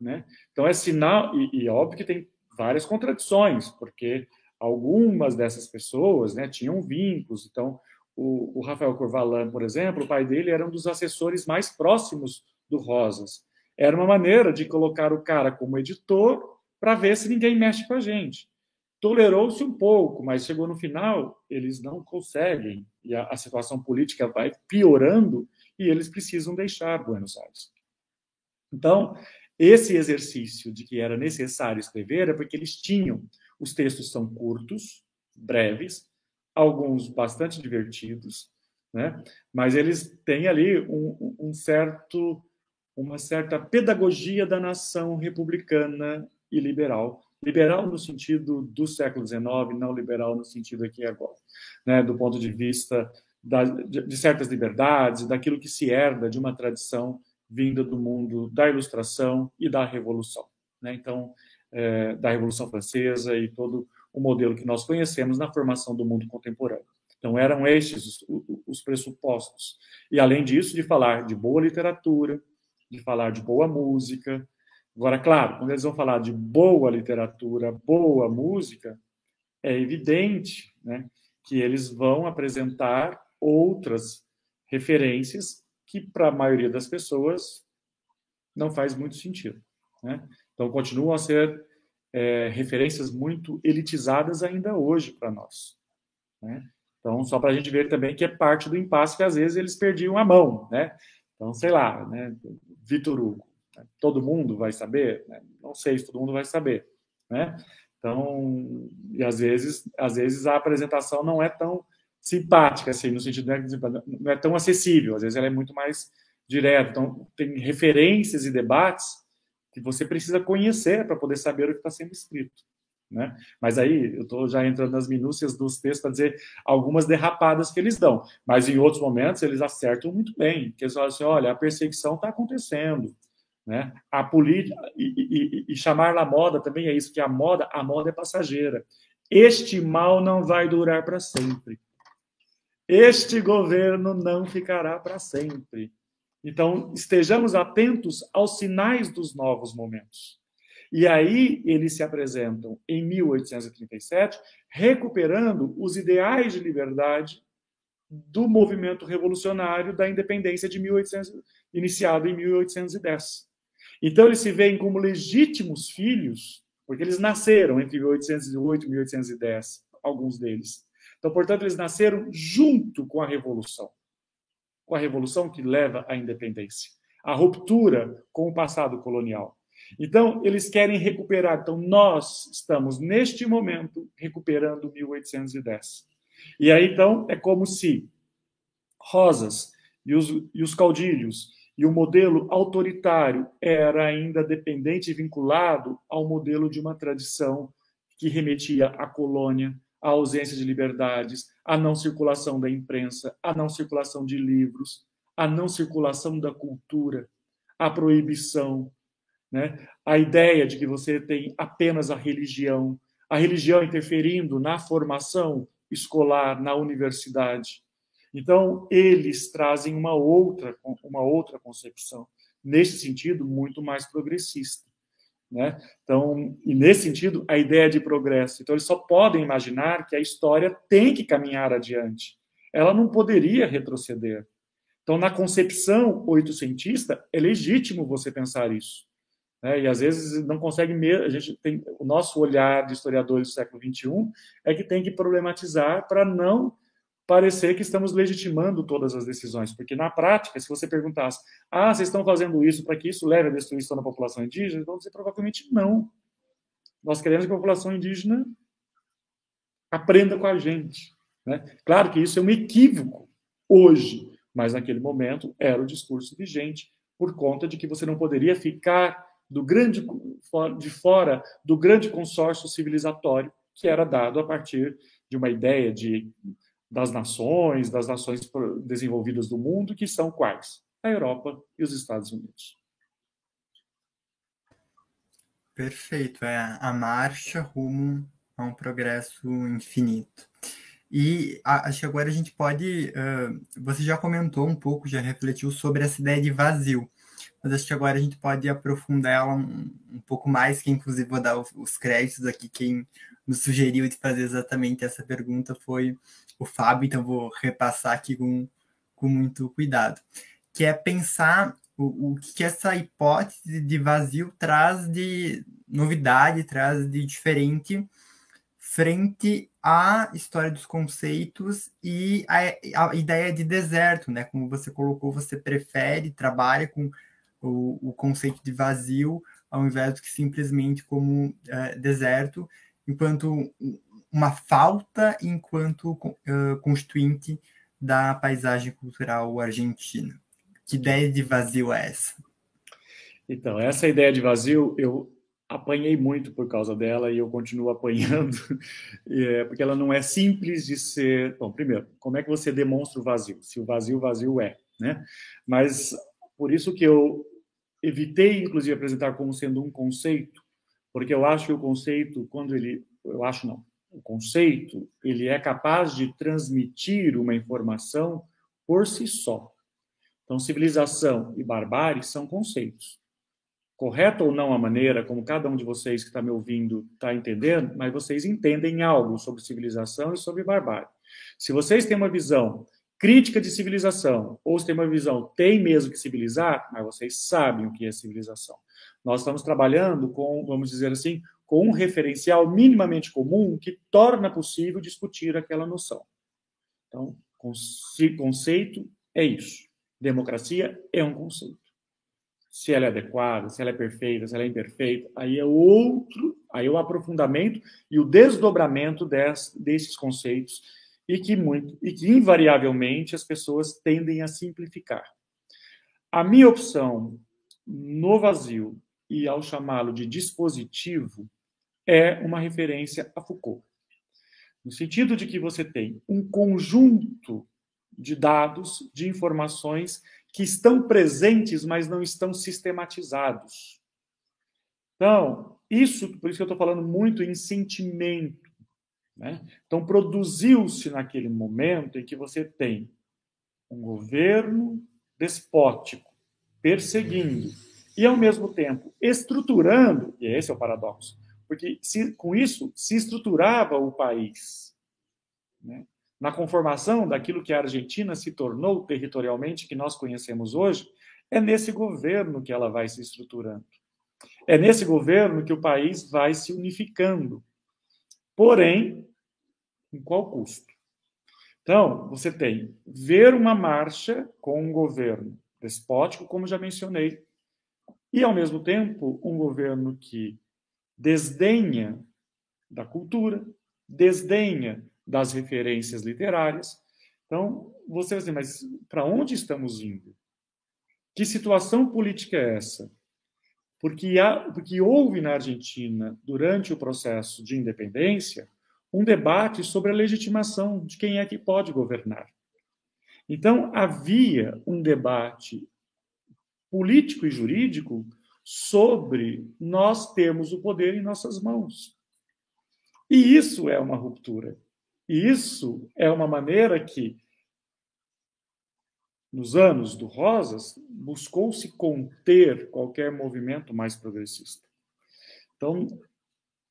Né? Então é sinal, e, e é óbvio que tem várias contradições, porque algumas dessas pessoas né, tinham vínculos, então o, o, Rafael Corvalan, por exemplo, o pai dele era um dos assessores mais próximos do Rosas. Era uma maneira de colocar o cara como editor para ver se ninguém mexe com a gente. Tolerou-se um pouco, mas chegou no final, eles não conseguem, e a, a situação política vai piorando, e eles precisam deixar Buenos Aires. Então, esse exercício de que era necessário escrever é porque eles tinham, os textos são curtos, breves, alguns bastante divertidos, né? Mas eles têm ali um, um certo, uma certa pedagogia da nação republicana e liberal, liberal no sentido do século XIX, não liberal no sentido aqui agora, né? Do ponto de vista da, de certas liberdades, daquilo que se herda de uma tradição vinda do mundo da Ilustração e da Revolução, né? Então, é, da Revolução Francesa e todo o modelo que nós conhecemos na formação do mundo contemporâneo. Então, eram estes os, os pressupostos. E, além disso, de falar de boa literatura, de falar de boa música. Agora, claro, quando eles vão falar de boa literatura, boa música, é evidente né, que eles vão apresentar outras referências que, para a maioria das pessoas, não faz muito sentido. Né? Então, continuam a ser é, referências muito elitizadas ainda hoje para nós. Né? Então, só para a gente ver também que é parte do impasse que às vezes eles perdiam a mão, né? Então, sei lá, né? Vitor Hugo, né? todo mundo vai saber? Né? Não sei se todo mundo vai saber, né? Então, e às vezes, às vezes a apresentação não é tão simpática, assim, no sentido de não é tão acessível, às vezes ela é muito mais direta. Então, tem referências e debates que você precisa conhecer para poder saber o que está sendo escrito. Né? Mas aí eu estou já entrando nas minúcias dos textos para dizer algumas derrapadas que eles dão. Mas em outros momentos eles acertam muito bem, que eles falam assim: olha, a perseguição está acontecendo. Né? A política e, e, e chamar la moda também é isso, que a moda, a moda é passageira. Este mal não vai durar para sempre. Este governo não ficará para sempre. Então, estejamos atentos aos sinais dos novos momentos. E aí eles se apresentam em 1837, recuperando os ideais de liberdade do movimento revolucionário da independência de 1800, iniciado em 1810. Então eles se veem como legítimos filhos, porque eles nasceram entre 1808 e 1810, alguns deles. Então, portanto, eles nasceram junto com a revolução, com a revolução que leva à independência, a ruptura com o passado colonial. Então, eles querem recuperar. Então, nós estamos, neste momento, recuperando 1810. E aí, então, é como se Rosas e os, e os caudilhos e o modelo autoritário era ainda dependente e vinculado ao modelo de uma tradição que remetia à colônia, à ausência de liberdades, à não circulação da imprensa, à não circulação de livros, à não circulação da cultura, à proibição, né? a ideia de que você tem apenas a religião, a religião interferindo na formação escolar, na universidade. Então, eles trazem uma outra, uma outra concepção, nesse sentido, muito mais progressista. Né? Então, e nesse sentido, a ideia de progresso. Então, eles só podem imaginar que a história tem que caminhar adiante. Ela não poderia retroceder. Então, na concepção oitocentista, é legítimo você pensar isso. Né? E às vezes não consegue mesmo. A gente tem o nosso olhar de historiadores do século XXI é que tem que problematizar para não parecer que estamos legitimando todas as decisões, porque na prática, se você perguntasse, ah, vocês estão fazendo isso para que isso leve à destruição da população indígena, vão dizer provavelmente não. Nós queremos que a população indígena aprenda com a gente. Né? Claro que isso é um equívoco hoje, mas naquele momento era o discurso vigente, por conta de que você não poderia ficar do grande de fora do grande consórcio civilizatório que era dado a partir de uma ideia de das nações, das nações desenvolvidas do mundo, que são quais? A Europa e os Estados Unidos. Perfeito, é a marcha rumo a um progresso infinito. E acho que agora a gente pode. Uh, você já comentou um pouco, já refletiu sobre essa ideia de vazio, mas acho que agora a gente pode aprofundar ela um, um pouco mais, que inclusive vou dar os, os créditos aqui. Quem nos sugeriu de fazer exatamente essa pergunta foi o Fábio, então vou repassar aqui com, com muito cuidado, que é pensar o, o que essa hipótese de vazio traz de novidade, traz de diferente frente à história dos conceitos e a, a ideia de deserto, né? Como você colocou, você prefere, trabalha com o, o conceito de vazio ao invés de que simplesmente como é, deserto, enquanto uma falta enquanto uh, constituinte da paisagem cultural argentina. Que ideia de vazio é essa? Então, essa ideia de vazio eu apanhei muito por causa dela e eu continuo (laughs) apanhando, é, porque ela não é simples de ser. Bom, primeiro, como é que você demonstra o vazio? Se o vazio, vazio é, né? Mas por isso que eu evitei, inclusive, apresentar como sendo um conceito, porque eu acho que o conceito, quando ele. Eu acho não o conceito, ele é capaz de transmitir uma informação por si só. Então, civilização e barbárie são conceitos. Correto ou não a maneira como cada um de vocês que está me ouvindo está entendendo, mas vocês entendem algo sobre civilização e sobre barbárie. Se vocês têm uma visão crítica de civilização, ou se têm uma visão tem mesmo que civilizar, mas vocês sabem o que é civilização. Nós estamos trabalhando com, vamos dizer assim, com um referencial minimamente comum que torna possível discutir aquela noção. Então, conceito é isso. Democracia é um conceito. Se ela é adequada, se ela é perfeita, se ela é imperfeita, aí é outro, aí é o aprofundamento e o desdobramento des, desses conceitos e que muito e que invariavelmente as pessoas tendem a simplificar. A minha opção no vazio e ao chamá-lo de dispositivo é uma referência a Foucault. No sentido de que você tem um conjunto de dados, de informações que estão presentes, mas não estão sistematizados. Então, isso, por isso que eu estou falando muito em sentimento. Né? Então, produziu-se naquele momento em que você tem um governo despótico perseguindo e, ao mesmo tempo, estruturando, e esse é o paradoxo, porque se, com isso se estruturava o país. Né? Na conformação daquilo que a Argentina se tornou territorialmente, que nós conhecemos hoje, é nesse governo que ela vai se estruturando. É nesse governo que o país vai se unificando. Porém, em qual custo? Então, você tem ver uma marcha com um governo despótico, como já mencionei, e, ao mesmo tempo, um governo que desdenha da cultura, desdenha das referências literárias. Então, você vai dizer, mas para onde estamos indo? Que situação política é essa? Porque, há, porque houve na Argentina, durante o processo de independência, um debate sobre a legitimação de quem é que pode governar. Então, havia um debate político e jurídico sobre nós termos o poder em nossas mãos. E isso é uma ruptura. E isso é uma maneira que, nos anos do Rosas, buscou-se conter qualquer movimento mais progressista. Então,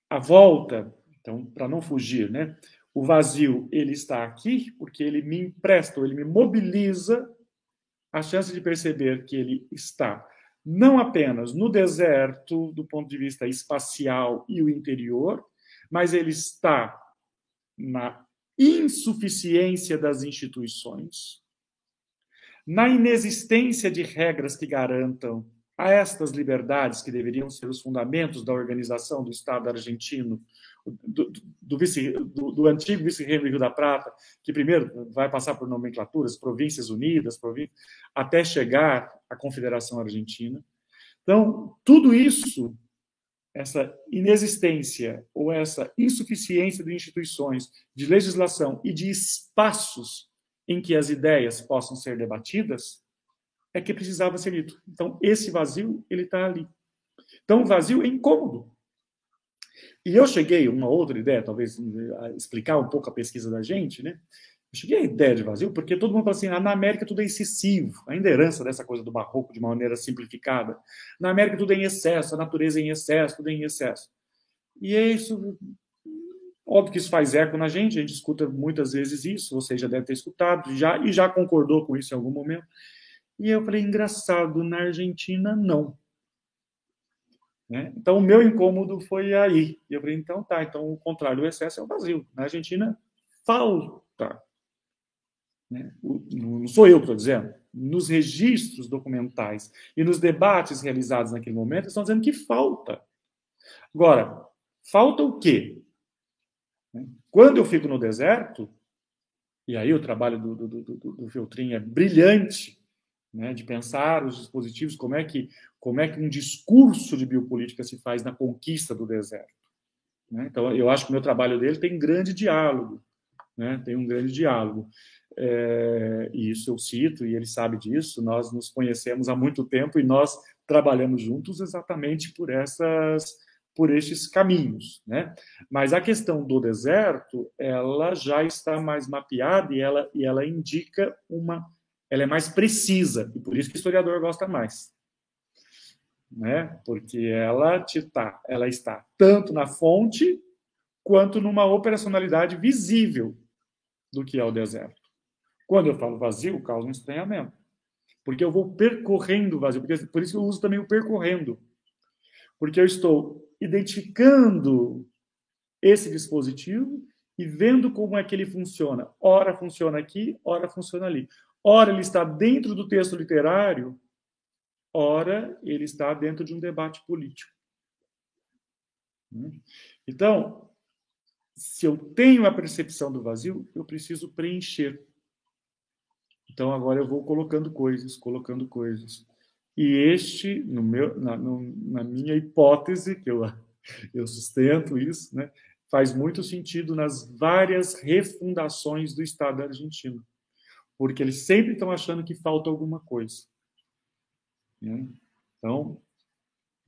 a volta, então, para não fugir, né? O vazio, ele está aqui porque ele me empresta, ele me mobiliza a chance de perceber que ele está não apenas no deserto, do ponto de vista espacial e o interior, mas ele está na insuficiência das instituições, na inexistência de regras que garantam a estas liberdades que deveriam ser os fundamentos da organização do Estado argentino do, do, vice, do, do antigo vice-reino Rio da Prata, que primeiro vai passar por nomenclaturas, Províncias Unidas, províncias, até chegar à Confederação Argentina. Então, tudo isso, essa inexistência ou essa insuficiência de instituições, de legislação e de espaços em que as ideias possam ser debatidas, é que precisava ser dito. Então, esse vazio, ele está ali. Então, o vazio é incômodo. E eu cheguei, uma outra ideia, talvez explicar um pouco a pesquisa da gente, né? Eu cheguei à ideia de vazio porque todo mundo fala assim, ah, na América tudo é excessivo, ainda herança dessa coisa do barroco de uma maneira simplificada. Na América tudo é em excesso, a natureza é em excesso, tudo é em excesso. E é isso, óbvio que isso faz eco na gente, a gente escuta muitas vezes isso, você já deve ter escutado, já e já concordou com isso em algum momento. E eu falei, engraçado, na Argentina não. Né? Então, o meu incômodo foi aí. E eu falei, então tá, então o contrário do excesso é o vazio. Na Argentina, falta. Né? Não sou eu que estou dizendo. Nos registros documentais e nos debates realizados naquele momento, estão dizendo que falta. Agora, falta o quê? Né? Quando eu fico no deserto, e aí o trabalho do, do, do, do é brilhante, né, de pensar os dispositivos, como é que como é que um discurso de biopolítica se faz na conquista do deserto. Né? Então, eu acho que o meu trabalho dele tem grande diálogo, né? tem um grande diálogo. É, e isso eu cito, e ele sabe disso, nós nos conhecemos há muito tempo e nós trabalhamos juntos exatamente por essas por estes caminhos, né? Mas a questão do deserto, ela já está mais mapeada e ela, e ela indica uma ela é mais precisa, e por isso que o historiador gosta mais. Né? Porque ela, te tá, ela está tanto na fonte quanto numa operacionalidade visível do que é o deserto. Quando eu falo vazio, causa um estranhamento. Porque eu vou percorrendo o vazio. Porque, por isso eu uso também o percorrendo. Porque eu estou identificando esse dispositivo e vendo como é que ele funciona. Ora funciona aqui, ora funciona ali. Ora, ele está dentro do texto literário, ora, ele está dentro de um debate político. Então, se eu tenho a percepção do vazio, eu preciso preencher. Então, agora eu vou colocando coisas, colocando coisas. E este, no meu, na, no, na minha hipótese, que eu, (laughs) eu sustento isso, né, faz muito sentido nas várias refundações do Estado argentino porque eles sempre estão achando que falta alguma coisa. Né? Então,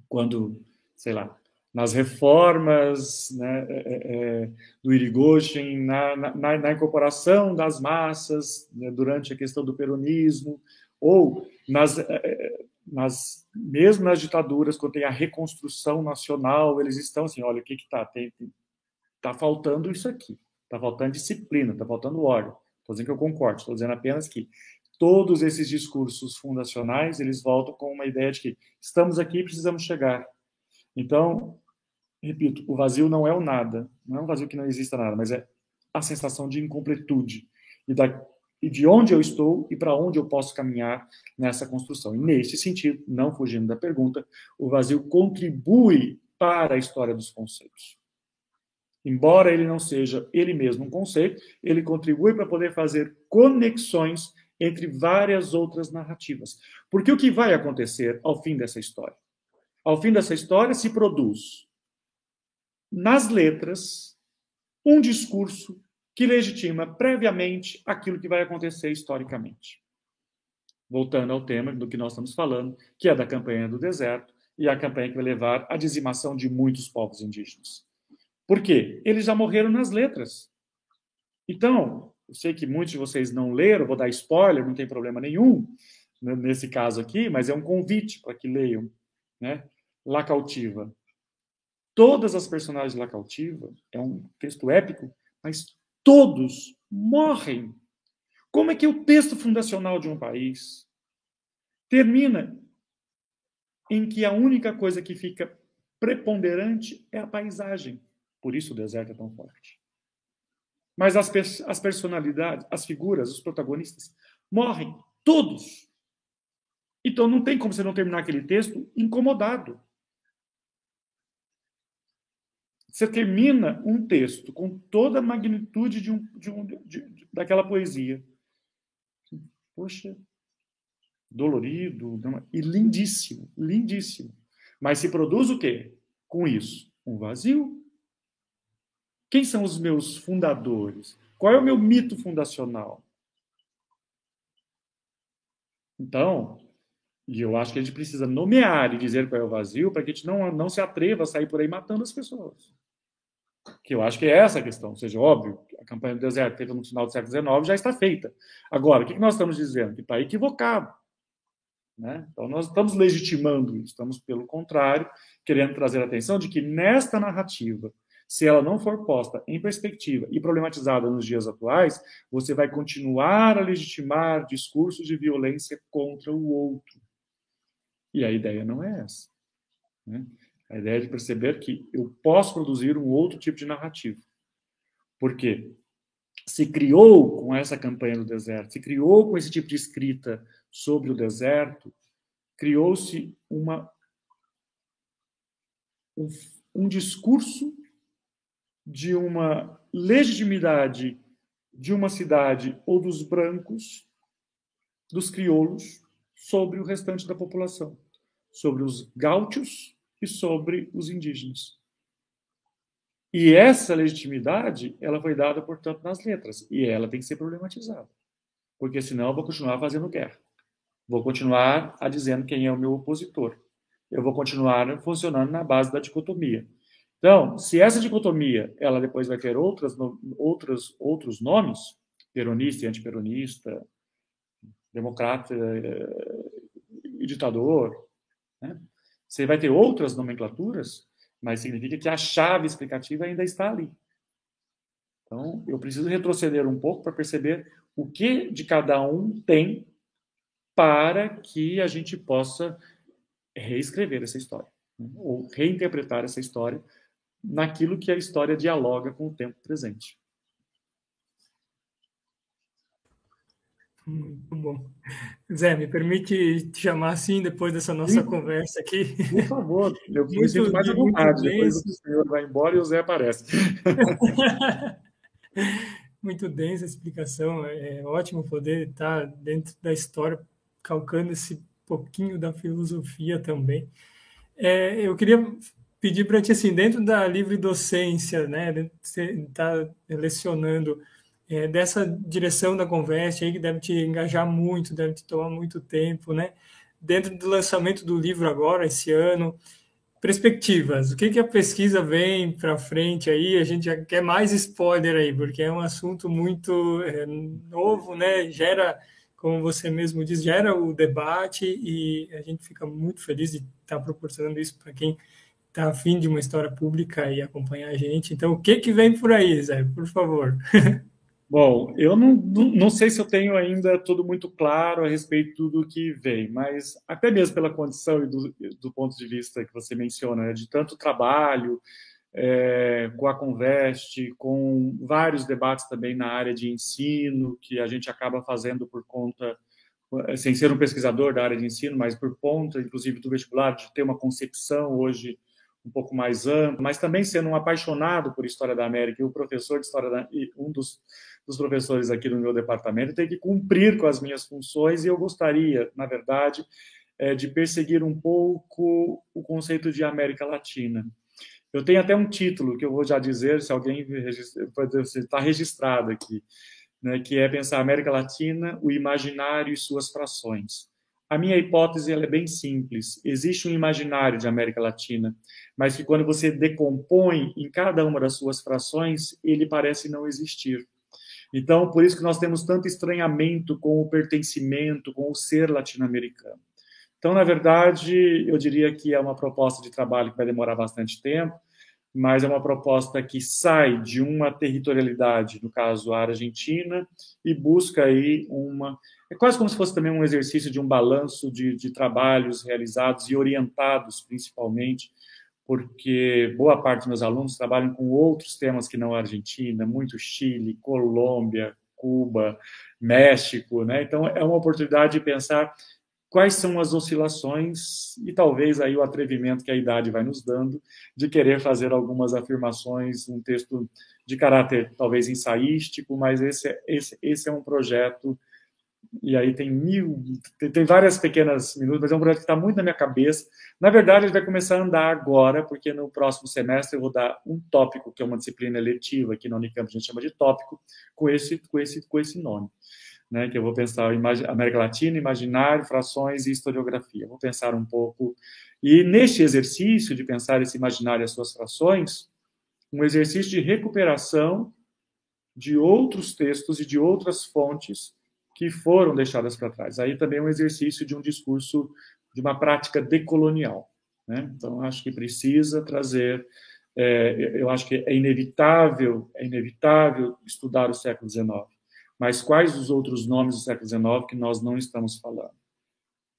quando, sei lá, nas reformas né, é, é, é do Irigoyen, na, na, na, incorporação das massas né, durante a questão do peronismo, ou nas, é, é nas, mesmo nas ditaduras, quando tem a reconstrução nacional, eles estão assim, olha, o que que está? Está faltando isso aqui, está faltando disciplina, está faltando ordem. Estou dizendo que eu concordo, estou dizendo apenas que todos esses discursos fundacionais, eles voltam com uma ideia de que estamos aqui e precisamos chegar. Então, repito, o vazio não é o nada, não é um vazio que não exista nada, mas é a sensação de incompletude e, da, e de onde eu estou e para onde eu posso caminhar nessa construção. E nesse sentido, não fugindo da pergunta, o vazio contribui para a história dos conceitos. Embora ele não seja ele mesmo um conceito, ele contribui para poder fazer conexões entre várias outras narrativas. Porque o que vai acontecer ao fim dessa história? Ao fim dessa história se produz nas letras um discurso que legitima previamente aquilo que vai acontecer historicamente. Voltando ao tema do que nós estamos falando, que é da campanha do deserto e a campanha que vai levar à dizimação de muitos povos indígenas. Por quê? Eles já morreram nas letras. Então, eu sei que muitos de vocês não leram, vou dar spoiler, não tem problema nenhum nesse caso aqui, mas é um convite para que leiam, né? La Cautiva. Todas as personagens de La Cautiva é um texto épico, mas todos morrem. Como é que o texto fundacional de um país termina em que a única coisa que fica preponderante é a paisagem? Por isso o deserto é tão forte. Mas as, as personalidades, as figuras, os protagonistas, morrem todos. Então não tem como você não terminar aquele texto incomodado. Você termina um texto com toda a magnitude de um, de um, de, daquela poesia. Poxa, dolorido e lindíssimo, lindíssimo. Mas se produz o quê? Com isso, um vazio, quem são os meus fundadores? Qual é o meu mito fundacional? Então, e eu acho que a gente precisa nomear e dizer qual é o vazio para que a gente não, não se atreva a sair por aí matando as pessoas. Que eu acho que é essa a questão. Ou seja, óbvio, a campanha do deserto feita no final do século XIX já está feita. Agora, o que nós estamos dizendo? Que está equivocado. Né? Então, nós estamos legitimando isso, estamos, pelo contrário, querendo trazer a atenção de que nesta narrativa se ela não for posta em perspectiva e problematizada nos dias atuais, você vai continuar a legitimar discursos de violência contra o outro. E a ideia não é essa. Né? A ideia de perceber que eu posso produzir um outro tipo de narrativa. Porque se criou com essa campanha do deserto, se criou com esse tipo de escrita sobre o deserto, criou-se uma um, um discurso de uma legitimidade de uma cidade ou dos brancos, dos crioulos, sobre o restante da população, sobre os gaúchos e sobre os indígenas. E essa legitimidade, ela foi dada, portanto, nas letras, e ela tem que ser problematizada, porque senão eu vou continuar fazendo guerra. Vou continuar a dizendo quem é o meu opositor. Eu vou continuar funcionando na base da dicotomia. Então, se essa dicotomia ela depois vai ter outras, outras, outros nomes, peronista e antiperonista, democrata eh, e ditador, né? Você vai ter outras nomenclaturas, mas significa que a chave explicativa ainda está ali. Então, eu preciso retroceder um pouco para perceber o que de cada um tem para que a gente possa reescrever essa história, né? ou reinterpretar essa história naquilo que a história dialoga com o tempo presente. Muito bom. Zé, me permite te chamar assim depois dessa nossa Sim. conversa aqui? Por favor, eu me sinto mais à vontade. Depois o senhor vai embora e o Zé aparece. (laughs) muito densa a explicação. É ótimo poder estar dentro da história, calcando esse pouquinho da filosofia também. É, eu queria pedir para ti, assim, dentro da livre docência, né, você está lecionando é, dessa direção da conversa aí, que deve te engajar muito, deve te tomar muito tempo, né? Dentro do lançamento do livro agora, esse ano, perspectivas, o que, que a pesquisa vem para frente aí? A gente já quer mais spoiler aí, porque é um assunto muito é, novo, né? Gera como você mesmo diz, gera o debate e a gente fica muito feliz de estar proporcionando isso para quem está afim de uma história pública e acompanhar a gente. Então, o que, que vem por aí, Zé? Por favor. (laughs) Bom, eu não, não sei se eu tenho ainda tudo muito claro a respeito do que vem, mas até mesmo pela condição e do, do ponto de vista que você menciona, né, de tanto trabalho é, com a Conveste, com vários debates também na área de ensino, que a gente acaba fazendo por conta, sem ser um pesquisador da área de ensino, mas por conta, inclusive, do vestibular, de ter uma concepção hoje um pouco mais ampla, mas também sendo um apaixonado por História da América e o professor de História da, um dos, dos professores aqui no meu departamento tem que cumprir com as minhas funções e eu gostaria, na verdade, é, de perseguir um pouco o conceito de América Latina. Eu tenho até um título que eu vou já dizer, se alguém está registrado aqui, né, que é pensar América Latina, o imaginário e suas frações. A minha hipótese é bem simples. Existe um imaginário de América Latina, mas que quando você decompõe em cada uma das suas frações, ele parece não existir. Então, por isso que nós temos tanto estranhamento com o pertencimento, com o ser latino-americano. Então, na verdade, eu diria que é uma proposta de trabalho que vai demorar bastante tempo, mas é uma proposta que sai de uma territorialidade, no caso a Argentina, e busca aí uma. É quase como se fosse também um exercício de um balanço de, de trabalhos realizados e orientados, principalmente, porque boa parte dos meus alunos trabalham com outros temas que não a Argentina, muito Chile, Colômbia, Cuba, México, né? Então é uma oportunidade de pensar quais são as oscilações e talvez aí o atrevimento que a idade vai nos dando de querer fazer algumas afirmações, um texto de caráter talvez ensaístico, mas esse, é, esse, esse é um projeto e aí tem mil, tem, várias pequenas minutos, mas é um projeto que está muito na minha cabeça. Na verdade, ele vai começar a andar agora, porque no próximo semestre eu vou dar um tópico, que é uma disciplina eletiva, aqui na Unicamp a gente chama de tópico, com esse, com esse, com esse nome né, que eu vou pensar América Latina, imaginário, frações e historiografia. Vou pensar um pouco. E neste exercício de pensar esse imaginário e as suas frações, um exercício de recuperação de outros textos e de outras fontes que foram deixadas para trás. Aí também é um exercício de um discurso, de uma prática decolonial. Né? Então, acho que precisa trazer. É, eu acho que é inevitável, é inevitável estudar o século XIX mas quais os outros nomes do século XIX que nós não estamos falando?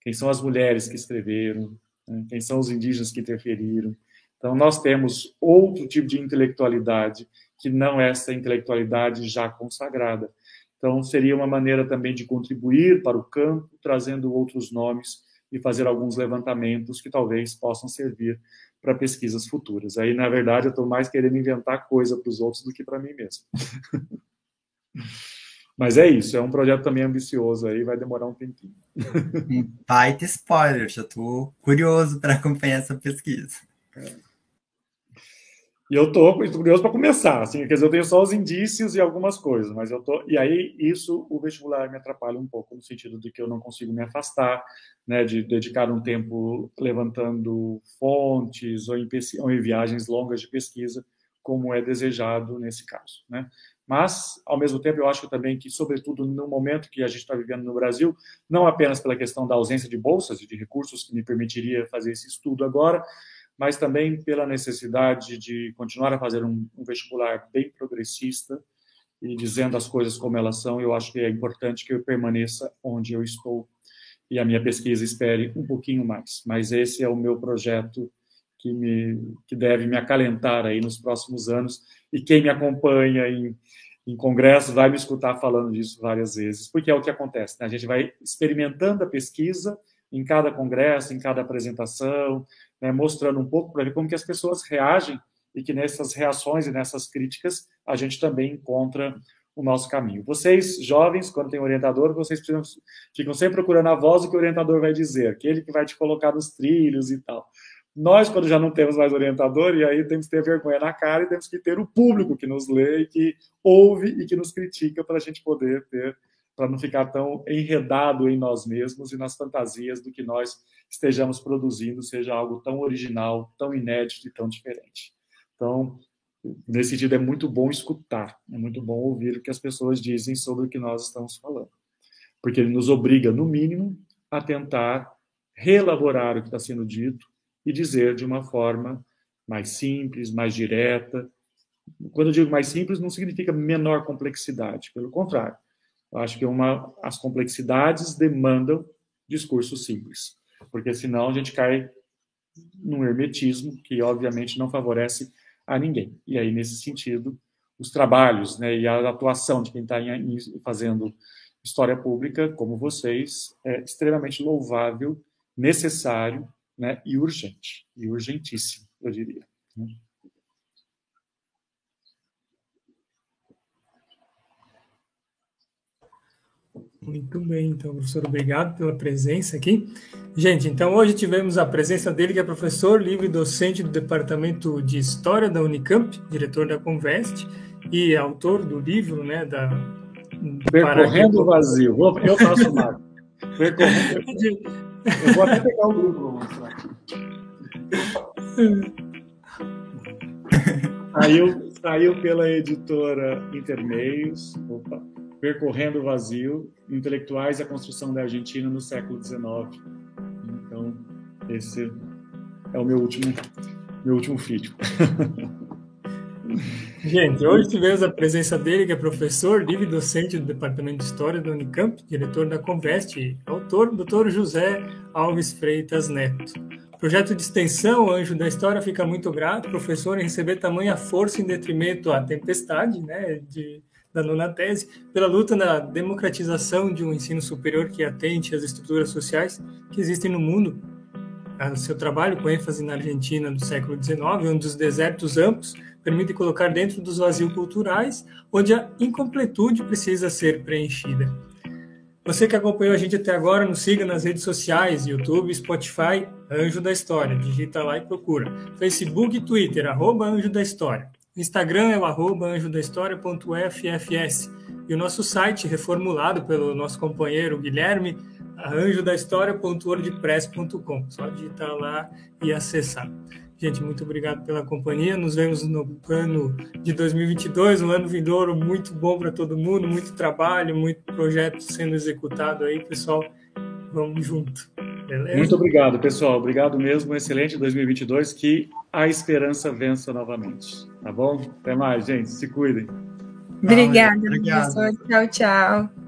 Quem são as mulheres que escreveram? Né? Quem são os indígenas que interferiram? Então, nós temos outro tipo de intelectualidade que não essa intelectualidade já consagrada. Então, seria uma maneira também de contribuir para o campo, trazendo outros nomes e fazer alguns levantamentos que talvez possam servir para pesquisas futuras. Aí, na verdade, eu estou mais querendo inventar coisa para os outros do que para mim mesmo. (laughs) Mas é isso, é um projeto também ambicioso aí, vai demorar um tempinho. Baita spoiler, já estou curioso para acompanhar essa pesquisa. É. E eu estou curioso para começar, assim, quer dizer, eu tenho só os indícios e algumas coisas, mas eu tô e aí isso o vestibular me atrapalha um pouco no sentido de que eu não consigo me afastar, né, de dedicar um tempo levantando fontes ou em, ou em viagens longas de pesquisa, como é desejado nesse caso, né? Mas, ao mesmo tempo, eu acho também que, sobretudo no momento que a gente está vivendo no Brasil, não apenas pela questão da ausência de bolsas e de recursos que me permitiria fazer esse estudo agora, mas também pela necessidade de continuar a fazer um, um vestibular bem progressista e dizendo as coisas como elas são, eu acho que é importante que eu permaneça onde eu estou e a minha pesquisa espere um pouquinho mais. Mas esse é o meu projeto que, me, que deve me acalentar aí nos próximos anos e quem me acompanha em, em congressos vai me escutar falando disso várias vezes, porque é o que acontece. Né? A gente vai experimentando a pesquisa em cada congresso, em cada apresentação, né? mostrando um pouco para ver como que as pessoas reagem e que nessas reações e nessas críticas a gente também encontra o nosso caminho. Vocês, jovens, quando tem orientador, vocês precisam, ficam sempre procurando a voz do que o orientador vai dizer, aquele que vai te colocar nos trilhos e tal. Nós, quando já não temos mais orientador, e aí temos que ter vergonha na cara e temos que ter o público que nos lê que ouve e que nos critica para a gente poder ter, para não ficar tão enredado em nós mesmos e nas fantasias do que nós estejamos produzindo seja algo tão original, tão inédito e tão diferente. Então, nesse sentido, é muito bom escutar, é muito bom ouvir o que as pessoas dizem sobre o que nós estamos falando porque ele nos obriga, no mínimo, a tentar reelaborar o que está sendo dito e dizer de uma forma mais simples, mais direta. Quando eu digo mais simples, não significa menor complexidade, pelo contrário. Eu acho que uma, as complexidades demandam discurso simples, porque senão a gente cai num hermetismo que, obviamente, não favorece a ninguém. E aí, nesse sentido, os trabalhos né, e a atuação de quem está fazendo história pública, como vocês, é extremamente louvável, necessário né, e urgente, e urgentíssimo, eu diria. Muito bem, então, professor, obrigado pela presença aqui. Gente, então hoje tivemos a presença dele, que é professor livre docente do Departamento de História da Unicamp, diretor da Convest e autor do livro, né, da Percorrendo o Vazio. Eu faço o Percorrendo. Eu vou até pegar o grupo para mostrar. (laughs) Saiu, saiu pela editora Intermeios. Opa percorrendo o vazio, intelectuais e a construção da Argentina no século XIX. Então, esse é o meu último, meu último vídeo. (laughs) Gente, hoje tivemos a presença dele, que é professor, livre docente do Departamento de História da Unicamp, diretor da Convest, e autor, Dr. José Alves Freitas Neto. projeto de extensão Anjo da História fica muito grato, professor, em receber tamanha força em detrimento à tempestade, né, de da nona tese, pela luta na democratização de um ensino superior que atente às estruturas sociais que existem no mundo. O seu trabalho, com ênfase na Argentina do século XIX, onde os desertos amplos permitem colocar dentro dos vazios culturais, onde a incompletude precisa ser preenchida. Você que acompanhou a gente até agora, nos siga nas redes sociais, YouTube, Spotify, Anjo da História. Digita lá e procura. Facebook e Twitter, arroba Anjo da História. Instagram é o arroba anjodahistoria.ffs e o nosso site, reformulado pelo nosso companheiro Guilherme, anjodahistoria.wordpress.com. Só digitar lá e acessar. Gente, muito obrigado pela companhia. Nos vemos no ano de 2022, um ano vindouro muito bom para todo mundo, muito trabalho, muito projeto sendo executado aí, pessoal. Vamos junto. Beleza? Muito obrigado, pessoal. Obrigado mesmo. Excelente 2022. Que a esperança vença novamente. Tá bom? Até mais, gente. Se cuidem. Obrigada, professor. Tchau, tchau.